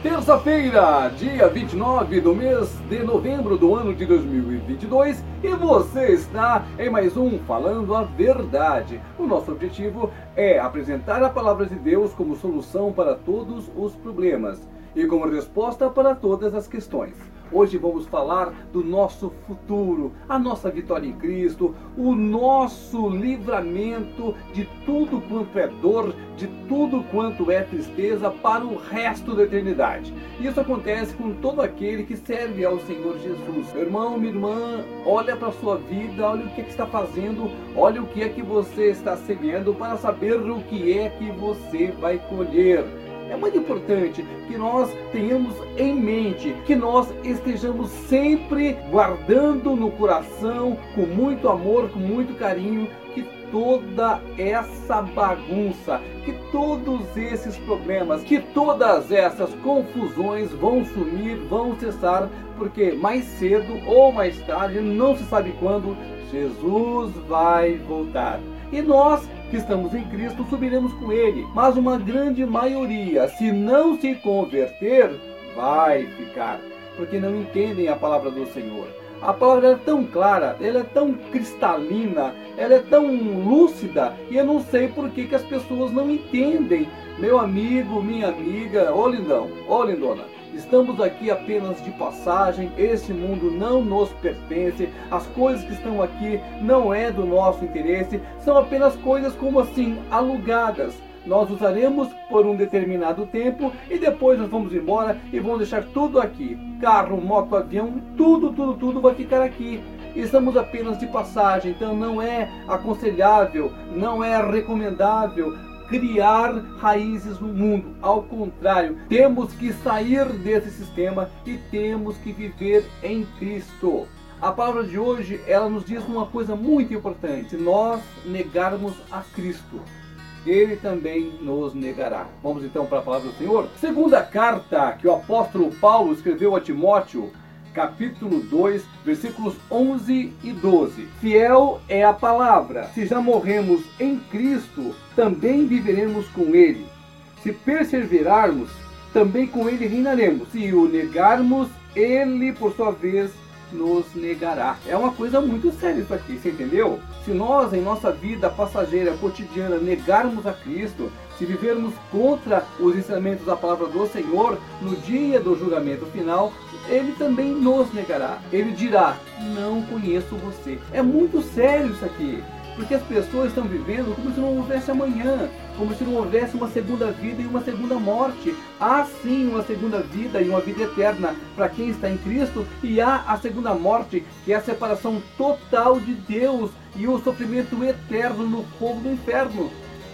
Terça-feira, dia 29 do mês de novembro do ano de 2022 e você está em mais um Falando a Verdade. O nosso objetivo é apresentar a palavra de Deus como solução para todos os problemas e como resposta para todas as questões. Hoje vamos falar do nosso futuro, a nossa vitória em Cristo, o nosso livramento de tudo quanto é dor, de tudo quanto é tristeza para o resto da eternidade. Isso acontece com todo aquele que serve ao Senhor Jesus. Meu irmão, minha irmã, olha para a sua vida, olha o que, é que está fazendo, olha o que é que você está semeando para saber o que é que você vai colher. É muito importante que nós tenhamos em mente, que nós estejamos sempre guardando no coração, com muito amor, com muito carinho, que toda essa bagunça, que todos esses problemas, que todas essas confusões vão sumir, vão cessar, porque mais cedo ou mais tarde, não se sabe quando, Jesus vai voltar. E nós que estamos em Cristo subiremos com Ele. Mas uma grande maioria, se não se converter, vai ficar, porque não entendem a palavra do Senhor. A palavra é tão clara, ela é tão cristalina, ela é tão lúcida, e eu não sei por que, que as pessoas não entendem. Meu amigo, minha amiga, ô lindão, ô lindona, Estamos aqui apenas de passagem, esse mundo não nos pertence, as coisas que estão aqui não é do nosso interesse, são apenas coisas como assim, alugadas. Nós usaremos por um determinado tempo e depois nós vamos embora e vamos deixar tudo aqui. Carro, moto, avião, tudo, tudo, tudo vai ficar aqui. Estamos apenas de passagem, então não é aconselhável, não é recomendável criar raízes no mundo. Ao contrário, temos que sair desse sistema e temos que viver em Cristo. A palavra de hoje, ela nos diz uma coisa muito importante. Nós negarmos a Cristo, ele também nos negará. Vamos então para a palavra do Senhor? Segunda carta que o apóstolo Paulo escreveu a Timóteo, capítulo 2, versículos 11 e 12. Fiel é a palavra. Se já morremos em Cristo, também viveremos com ele. Se perseverarmos, também com ele reinaremos. Se o negarmos, ele, por sua vez, nos negará. É uma coisa muito séria isso aqui, você entendeu? Se nós, em nossa vida passageira, cotidiana, negarmos a Cristo, se vivermos contra os ensinamentos da palavra do Senhor, no dia do julgamento final, ele também nos negará. Ele dirá: Não conheço você. É muito sério isso aqui. Porque as pessoas estão vivendo como se não houvesse amanhã, como se não houvesse uma segunda vida e uma segunda morte. Há sim uma segunda vida e uma vida eterna para quem está em Cristo, e há a segunda morte, que é a separação total de Deus e o sofrimento eterno no fogo do inferno.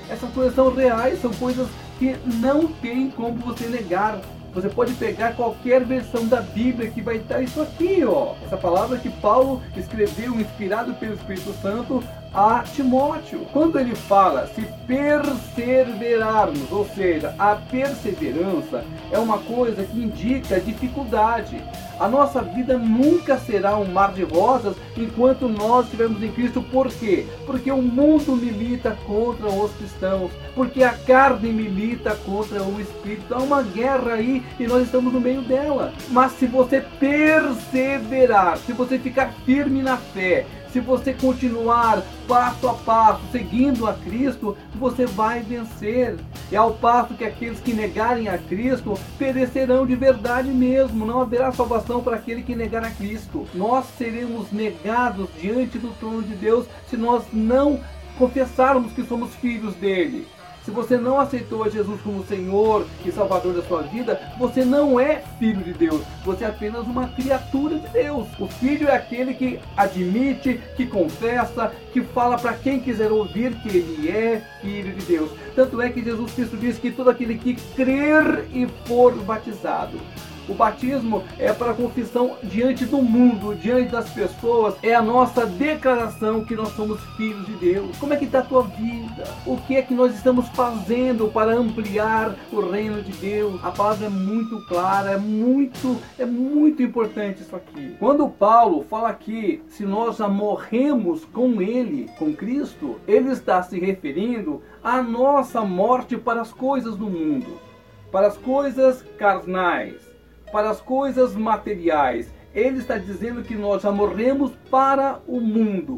Essas coisas são reais, são coisas que não tem como você negar. Você pode pegar qualquer versão da Bíblia que vai estar isso aqui, ó. Essa palavra que Paulo escreveu, inspirado pelo Espírito Santo, a Timóteo. Quando ele fala se perseverarmos, ou seja, a perseverança é uma coisa que indica dificuldade. A nossa vida nunca será um mar de rosas enquanto nós estivermos em Cristo. Por quê? Porque o mundo milita contra os cristãos, porque a carne milita contra o espírito. Há uma guerra aí e nós estamos no meio dela. Mas se você perseverar, se você ficar firme na fé, se você continuar passo a passo, seguindo a Cristo, você vai vencer. É ao passo que aqueles que negarem a Cristo perecerão de verdade mesmo. Não haverá salvação para aquele que negar a Cristo. Nós seremos negados diante do trono de Deus se nós não confessarmos que somos filhos dele. Se você não aceitou a Jesus como Senhor e Salvador da sua vida, você não é filho de Deus. Você é apenas uma criatura de Deus. O filho é aquele que admite, que confessa, que fala para quem quiser ouvir que ele é filho de Deus. Tanto é que Jesus Cristo diz que todo aquele que crer e for batizado o batismo é para confissão diante do mundo, diante das pessoas. É a nossa declaração que nós somos filhos de Deus. Como é que está a tua vida? O que é que nós estamos fazendo para ampliar o reino de Deus? A palavra é muito clara, é muito, é muito importante isso aqui. Quando Paulo fala aqui, se nós já morremos com Ele, com Cristo, ele está se referindo à nossa morte para as coisas do mundo para as coisas carnais, para as coisas materiais. Ele está dizendo que nós já morremos para o mundo.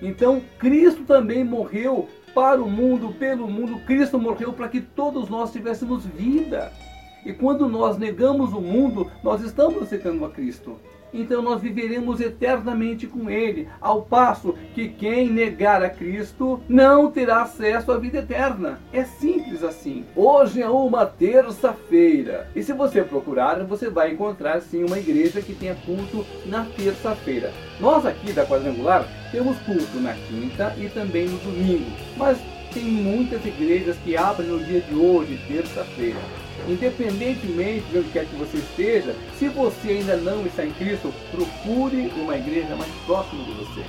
Então, Cristo também morreu para o mundo, pelo mundo. Cristo morreu para que todos nós tivéssemos vida. E quando nós negamos o mundo, nós estamos aceitando a Cristo então nós viveremos eternamente com Ele, ao passo que quem negar a Cristo não terá acesso à vida eterna. É simples assim. Hoje é uma terça-feira, e se você procurar, você vai encontrar sim uma igreja que tenha culto na terça-feira. Nós aqui da Quadrangular temos culto na quinta e também no domingo, mas tem muitas igrejas que abrem no dia de hoje, terça-feira. Independentemente de onde quer que você esteja, se você ainda não está em Cristo, procure uma igreja mais próxima de você.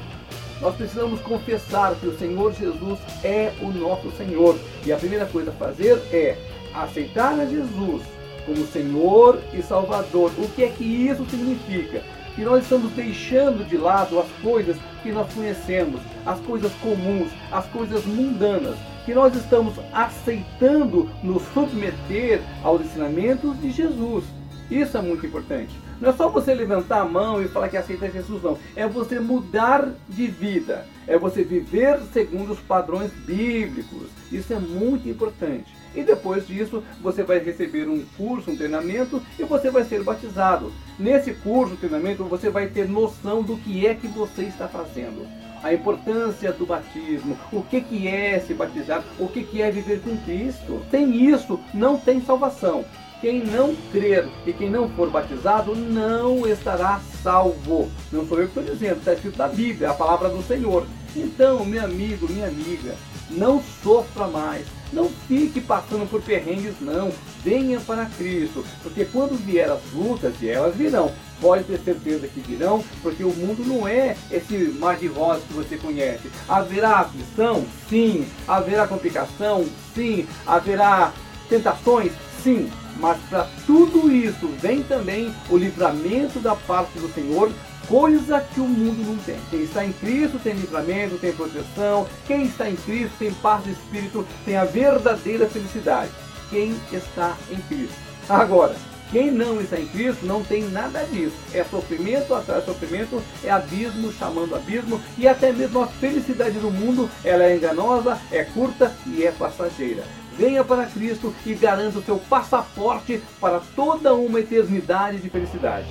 Nós precisamos confessar que o Senhor Jesus é o nosso Senhor. E a primeira coisa a fazer é aceitar a Jesus como Senhor e Salvador. O que é que isso significa? Que nós estamos deixando de lado as coisas que nós conhecemos, as coisas comuns, as coisas mundanas que nós estamos aceitando nos submeter aos ensinamentos de Jesus. Isso é muito importante. Não é só você levantar a mão e falar que aceita Jesus, não. É você mudar de vida. É você viver segundo os padrões bíblicos. Isso é muito importante. E depois disso, você vai receber um curso, um treinamento e você vai ser batizado. Nesse curso, treinamento, você vai ter noção do que é que você está fazendo a importância do batismo, o que, que é se batizar, o que, que é viver com Cristo. Sem isso, não tem salvação. Quem não crer e quem não for batizado não estará salvo. Não sou eu que estou dizendo, está escrito na Bíblia, a palavra do Senhor. Então, meu amigo, minha amiga, não sofra mais. Não fique passando por perrengues, não. Venha para Cristo, porque quando vier as lutas, e elas virão, pode ter certeza que virão, porque o mundo não é esse mar de rosas que você conhece. Haverá aflição? Sim. Haverá complicação? Sim. Haverá tentações? Sim. Mas para tudo isso vem também o livramento da parte do Senhor, coisa que o mundo não tem. Quem está em Cristo tem livramento, tem proteção. Quem está em Cristo tem paz de espírito, tem a verdadeira felicidade. Quem está em Cristo. Agora, quem não está em Cristo não tem nada disso. É sofrimento atrás de sofrimento, é abismo chamando abismo, e até mesmo a felicidade do mundo, ela é enganosa, é curta e é passageira. Venha para Cristo e garanta o seu passaporte para toda uma eternidade de felicidade.